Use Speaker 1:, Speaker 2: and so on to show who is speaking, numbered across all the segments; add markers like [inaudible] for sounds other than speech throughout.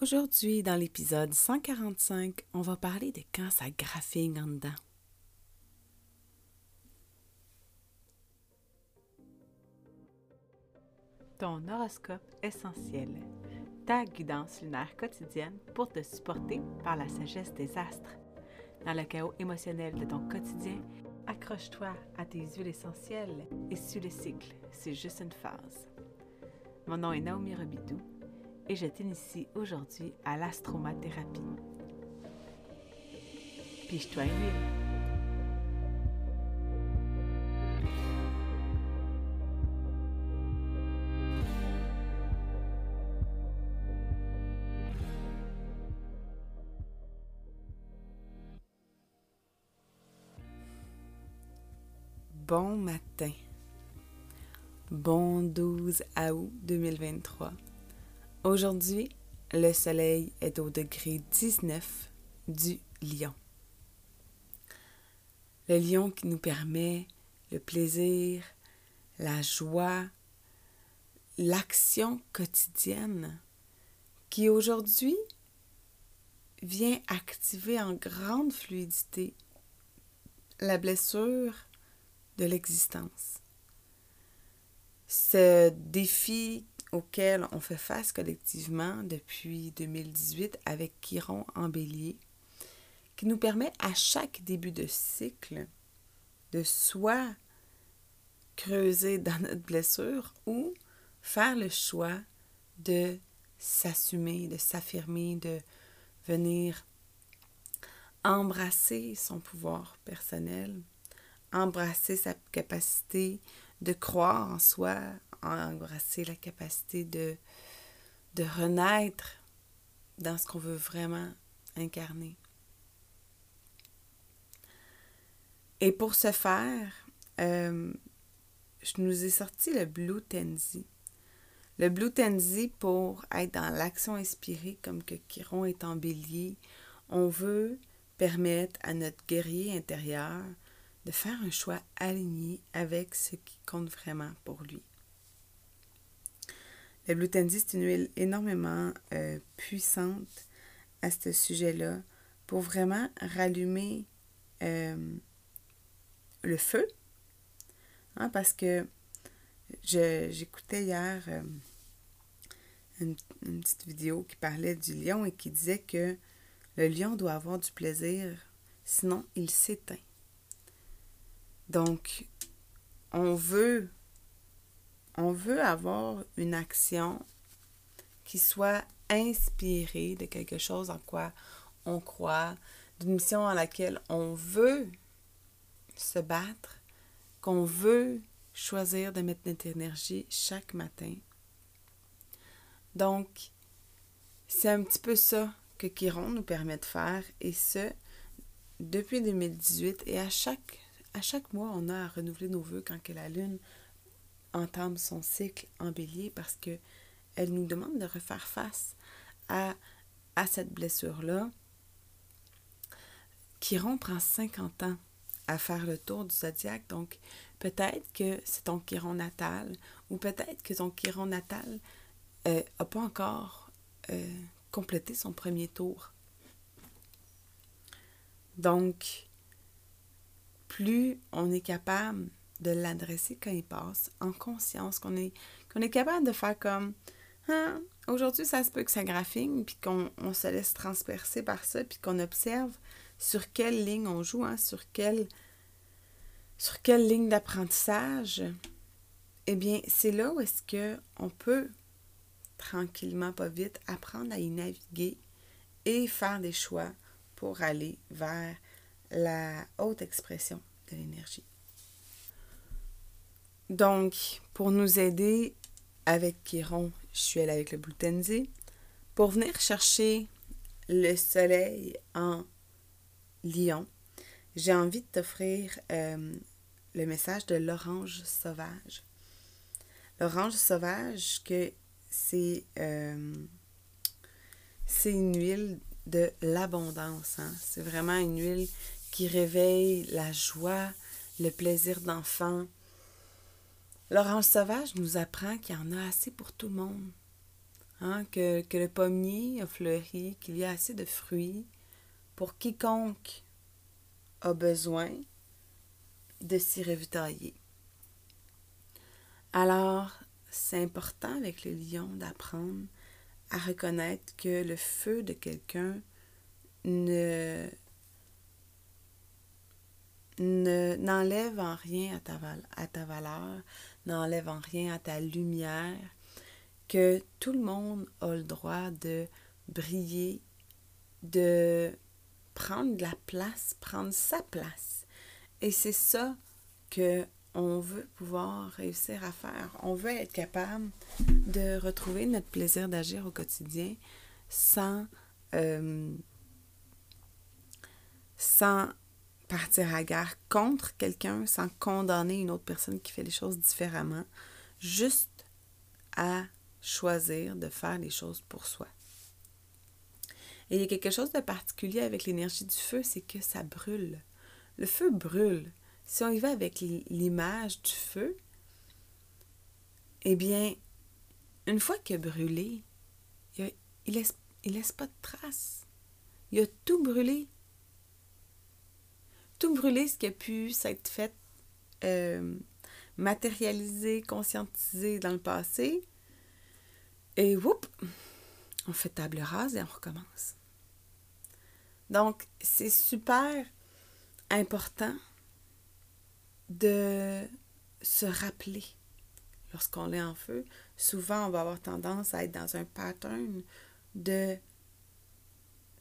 Speaker 1: Aujourd'hui, dans l'épisode 145, on va parler de quand ça graphine en dedans. Ton horoscope essentiel, ta guidance lunaire quotidienne pour te supporter par la sagesse des astres. Dans le chaos émotionnel de ton quotidien, accroche-toi à tes huiles essentielles et suis le cycle, c'est juste une phase. Mon nom est Naomi Robidoux et je t'initie aujourd'hui à l'astromathérapie. Piche-toi une huile. Bon matin. Bon 12 août 2023. Aujourd'hui, le soleil est au degré 19 du lion. Le lion qui nous permet le plaisir, la joie, l'action quotidienne, qui aujourd'hui vient activer en grande fluidité la blessure de l'existence. Ce défi auquel on fait face collectivement depuis 2018 avec Chiron en bélier, qui nous permet à chaque début de cycle de soit creuser dans notre blessure ou faire le choix de s'assumer, de s'affirmer, de venir embrasser son pouvoir personnel, embrasser sa capacité de croire en soi, embrasser la capacité de, de renaître dans ce qu'on veut vraiment incarner. Et pour ce faire, euh, je nous ai sorti le Blue Tenzi. Le Blue Tenzi, pour être dans l'action inspirée, comme que Chiron est en bélier, on veut permettre à notre guerrier intérieur de faire un choix aligné avec ce qui compte vraiment pour lui. Le Blue Tendy, c'est une huile énormément euh, puissante à ce sujet-là pour vraiment rallumer euh, le feu. Hein, parce que j'écoutais hier euh, une, petite vidéo qui parlait du lion et qui disait que le lion doit avoir du plaisir, sinon il s'éteint. Donc, on veut on veut avoir une action qui soit inspirée de quelque chose en quoi on croit, d'une mission en laquelle on veut se battre, qu'on veut choisir de mettre notre énergie chaque matin. Donc, c'est un petit peu ça que Chiron nous permet de faire, et ce, depuis 2018, et à chaque, à chaque mois, on a à renouveler nos voeux quand que la Lune entame son cycle en bélier parce que elle nous demande de refaire face à, cette blessure-là. Chiron prend 50 ans à faire le tour du zodiaque, donc peut-être que c'est ton Chiron natal ou peut-être que ton Chiron natal n'a euh, pas encore euh, complété son premier tour. Donc, plus on est capable de l'adresser quand il passe, en conscience, qu'on est, qu'on est capable de faire comme hein, aujourd'hui, ça se peut que ça graphine, puis qu'on on se laisse transpercer par ça, puis qu'on observe sur quelle ligne on joue, hein, sur quelle sur quelle ligne d'apprentissage, eh bien, c'est là où est-ce que on peut tranquillement, pas vite, apprendre à y naviguer et faire des choix pour aller vers la haute expression de l'énergie. Donc, pour nous aider avec Chiron, je suis allée avec le Blutenzi, pour venir chercher le soleil en lion, j'ai envie de t'offrir euh, le message de l'orange sauvage. L'orange sauvage, que c'est euh, une huile de l'abondance. Hein. C'est vraiment une huile qui réveille la joie, le plaisir d'enfant, L'orange sauvage nous apprend qu'il y en a assez pour tout le monde. hein, que, que le pommier a fleuri, qu'il y a assez de fruits pour quiconque a besoin de s'y ravitailler. Alors, c'est important avec le lion d'apprendre à reconnaître que le feu de quelqu'un ne n'enlève en rien à ta, à ta valeur, n'enlève en rien à ta lumière, que tout le monde a le droit de briller, de prendre de la place, prendre sa place. Et c'est ça que on veut pouvoir réussir à faire. On veut être capable de retrouver notre plaisir d'agir au quotidien sans, euh, sans partir à guerre contre quelqu'un, sans condamner une autre personne qui fait les choses différemment, juste à choisir de faire les choses pour soi. Et il y a quelque chose de particulier avec l'énergie du feu, c'est que ça brûle. Le feu brûle. Si on y va avec l'image du feu, eh bien, une fois qu'il a brûlé, il, ne laisse, laisse pas de traces. Il a tout brûlé. Tout brûlé, ce qui a pu s'être fait euh, matérialiser, conscientiser dans le passé. Et whoop, on fait table rase et on recommence. Donc, c'est super important de se rappeler lorsqu'on est en feu. Souvent, on va avoir tendance à être dans un pattern de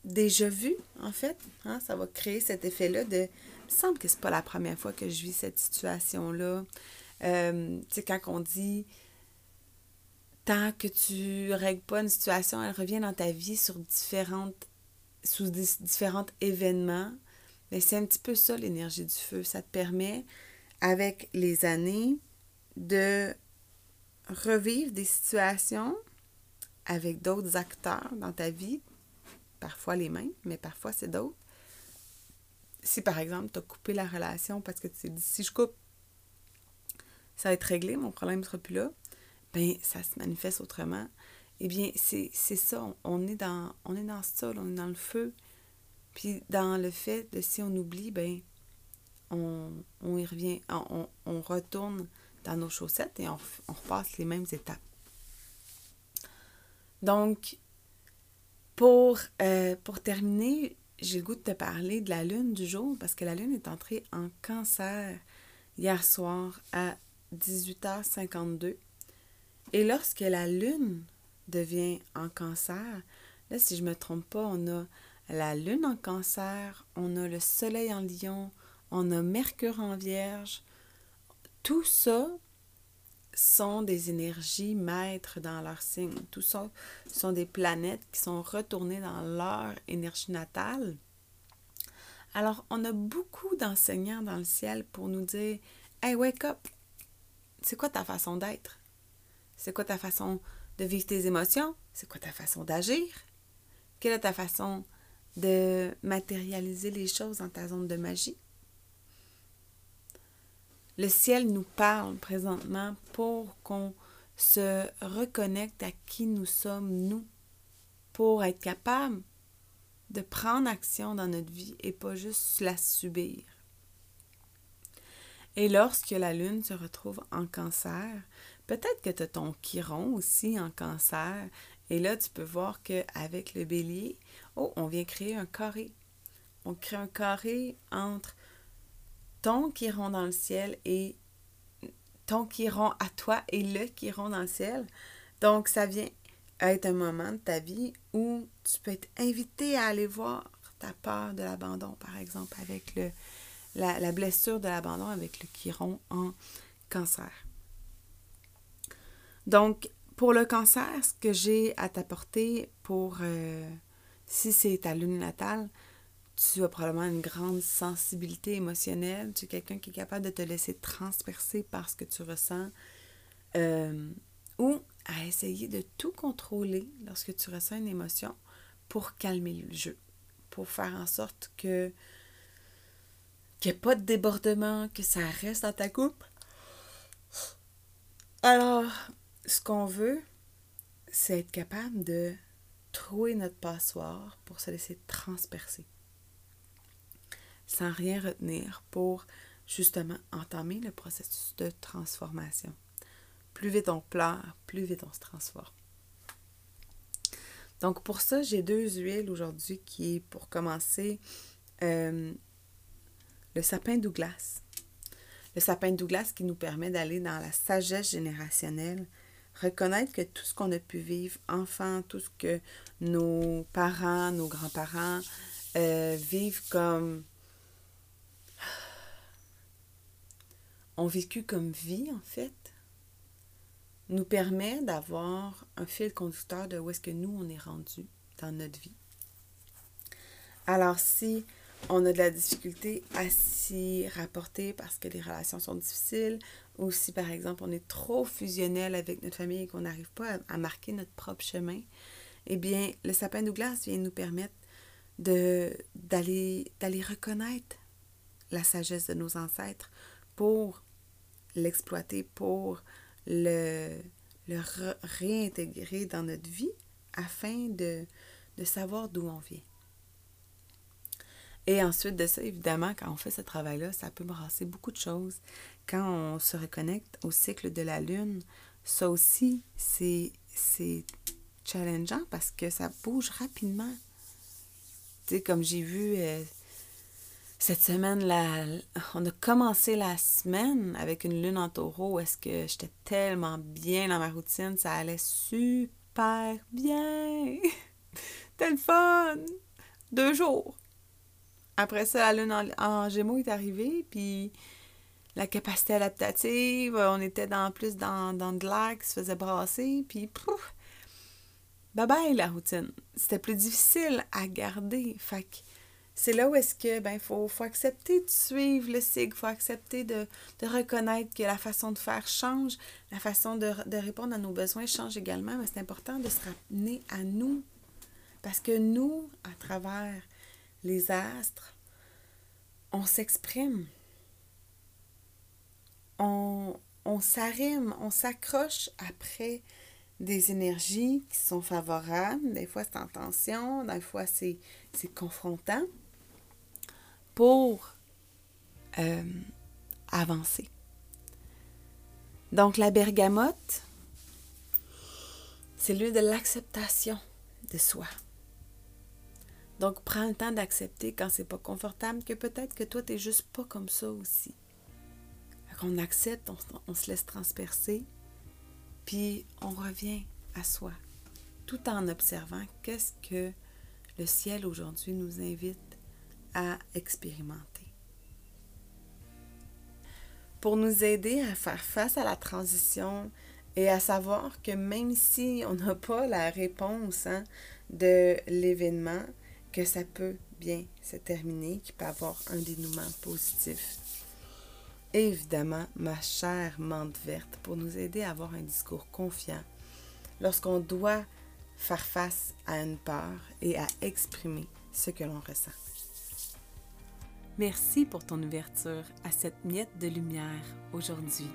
Speaker 1: déjà vu, en fait. Hein. Ça va créer cet effet-là de. Il me semble que c'est pas la première fois que je vis cette situation-là. Euh, tu sais, quand on dit tant que tu règles pas une situation, elle revient dans ta vie sur différentes, sous différents événements. Mais c'est un petit peu ça l'énergie du feu. Ça te permet avec les années de revivre des situations avec d'autres acteurs dans ta vie, parfois les mêmes, mais parfois c'est d'autres. Si par exemple, tu as coupé la relation parce que tu t'es dit si je coupe, ça va être réglé, mon problème ne sera plus là, ben ça se manifeste autrement. Eh bien, c'est ça, on est dans on est dans ça, on est dans le feu. Puis dans le fait de si on oublie, ben on, y revient, on, retourne dans nos chaussettes et on, repasse les mêmes étapes. Donc, pour, euh, pour terminer, j'ai le goût de te parler de la lune du jour parce que la lune est entrée en cancer hier soir à 18h52. Et lorsque la lune devient en cancer, là, si je ne me trompe pas, on a la lune en cancer, on a le soleil en lion, on a Mercure en Vierge. Tout ça sont des énergies maîtres dans leur signe. Tout ça sont des planètes qui sont retournées dans leur énergie natale. Alors, on a beaucoup d'enseignants dans le ciel pour nous dire Hey, wake up! C'est quoi ta façon d'être? C'est quoi ta façon de vivre tes émotions? C'est quoi ta façon d'agir? Quelle est ta façon de matérialiser les choses dans ta zone de magie? Le ciel nous parle présentement pour qu'on se reconnecte à qui nous sommes, nous, pour être capable de prendre action dans notre vie et pas juste la subir. Et lorsque la lune se retrouve en cancer, peut-être que tu as ton chiron aussi en cancer. Et là, tu peux voir qu'avec le bélier, oh, on vient créer un carré. On crée un carré entre ton chiron dans le ciel et ton chiron à toi et le chiron dans le ciel. Donc, ça vient être un moment de ta vie où tu peux être invité à aller voir ta peur de l'abandon, par exemple, avec le, la, blessure de l'abandon avec le chiron en cancer. Donc, pour le cancer, ce que j'ai à t'apporter pour, euh, si c'est ta lune natale, tu as probablement une grande sensibilité émotionnelle, tu es quelqu'un qui est capable de te laisser transpercer par ce que tu ressens, euh, ou à essayer de tout contrôler lorsque tu ressens une émotion pour calmer le jeu, pour faire en sorte que qu'il n'y ait pas de débordement, que ça reste dans ta coupe. Alors, ce qu'on veut, c'est être capable de trouver notre passoire pour se laisser transpercer. Sans rien retenir pour justement entamer le processus de transformation. Plus vite on pleure, plus vite on se transforme. Donc pour ça, j'ai deux huiles aujourd'hui qui est pour commencer euh, le sapin Douglas. Le sapin Douglas qui nous permet d'aller dans la sagesse générationnelle, reconnaître que tout ce qu'on a pu vivre, enfant, tout ce que nos parents, nos grands-parents euh, vivent comme ont vécu comme vie en fait, nous permet d'avoir un fil conducteur de où est-ce que nous on est rendu dans notre vie. Alors si on a de la difficulté à s'y rapporter parce que les relations sont difficiles, ou si par exemple on est trop fusionnel avec notre famille et qu'on n'arrive pas à, marquer notre propre chemin, eh bien le sapin Douglas vient nous permettre d'aller reconnaître la sagesse de nos ancêtres pour l'exploiter, pour le, le réintégrer dans notre vie afin de, de savoir d'où on vient. Et ensuite de ça, évidemment, quand on fait ce travail-là, ça peut brasser beaucoup de choses. Quand on se reconnecte au cycle de la Lune, ça aussi, c'est challengeant parce que ça bouge rapidement. Tu sais, comme j'ai vu euh, cette semaine, là, on a commencé la semaine avec une lune en taureau. Est-ce que j'étais tellement bien dans ma routine? Ça allait super bien. [laughs] Tel fun! Deux jours. Après ça, la lune en, Gémeaux est arrivée, puis la capacité adaptative, on était dans plus dans, dans de l'air qui se faisait brasser, puis pouf, bye bye la routine. C'était plus difficile à garder. Fait que c'est là où est-ce que ben faut, faut accepter de suivre le cycle, faut accepter de, de, reconnaître que la façon de faire change, la façon de, de répondre à nos besoins change également, mais c'est important de se ramener à nous. Parce que nous, à travers les astres, on s'exprime. On, on s'arrime, on s'accroche après des énergies qui sont favorables. Des fois, c'est en tension, des fois, c'est confrontant pour euh, avancer. Donc, la bergamote, c'est lieu de l'acceptation de soi. Donc, prends le temps d'accepter quand c'est pas confortable que peut-être que toi, tu n'es juste pas comme ça aussi. On accepte, on, se laisse transpercer, puis on revient à soi, tout en observant qu'est-ce que le ciel aujourd'hui nous invite à expérimenter. Pour nous aider à faire face à la transition et à savoir que même si on n'a pas la réponse hein, de l'événement, que ça peut bien se terminer, qu'il peut avoir un dénouement positif. évidemment, ma chère menthe verte pour nous aider à avoir un discours confiant lorsqu'on doit faire face à une peur et à exprimer ce que l'on ressent. Merci pour ton ouverture à cette miette de lumière aujourd'hui.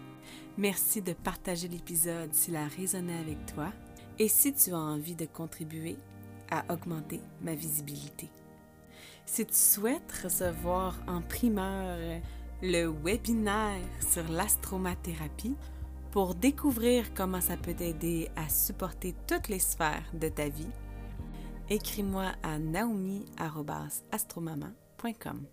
Speaker 1: Merci de partager l'épisode s'il a résonné avec toi et si tu as envie de contribuer à augmenter ma visibilité. Si tu souhaites recevoir en primeur le webinaire sur l'astromathérapie pour découvrir comment ça peut t'aider à supporter toutes les sphères de ta vie, écris-moi à naomi.astromama.com.